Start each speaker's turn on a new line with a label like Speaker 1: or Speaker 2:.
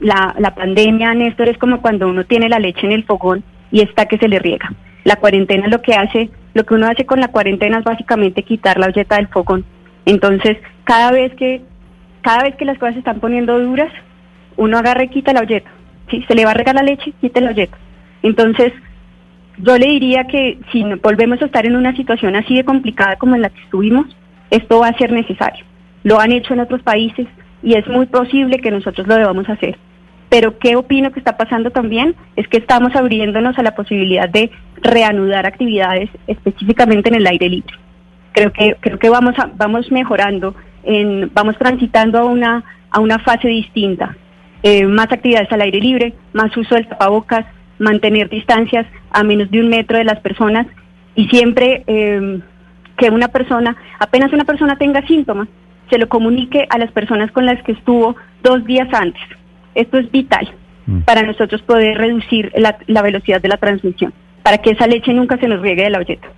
Speaker 1: la, la pandemia, Néstor, es como cuando uno tiene la leche en el fogón y está que se le riega. La cuarentena lo que hace, lo que uno hace con la cuarentena es básicamente quitar la olleta del fogón. Entonces, cada vez que, cada vez que las cosas se están poniendo duras, uno agarra y quita la olleta. ¿sí? Se le va a regar la leche, quita la olleta. Entonces, yo le diría que si volvemos a estar en una situación así de complicada como en la que estuvimos, esto va a ser necesario. Lo han hecho en otros países y es muy posible que nosotros lo debamos hacer. Pero qué opino que está pasando también es que estamos abriéndonos a la posibilidad de reanudar actividades específicamente en el aire libre. Creo que creo que vamos vamos mejorando, vamos transitando a una a una fase distinta. Eh, más actividades al aire libre, más uso del tapabocas, mantener distancias a menos de un metro de las personas y siempre eh, que una persona, apenas una persona tenga síntomas, se lo comunique a las personas con las que estuvo dos días antes. Esto es vital mm. para nosotros poder reducir la, la velocidad de la transmisión, para que esa leche nunca se nos riegue de la olleta.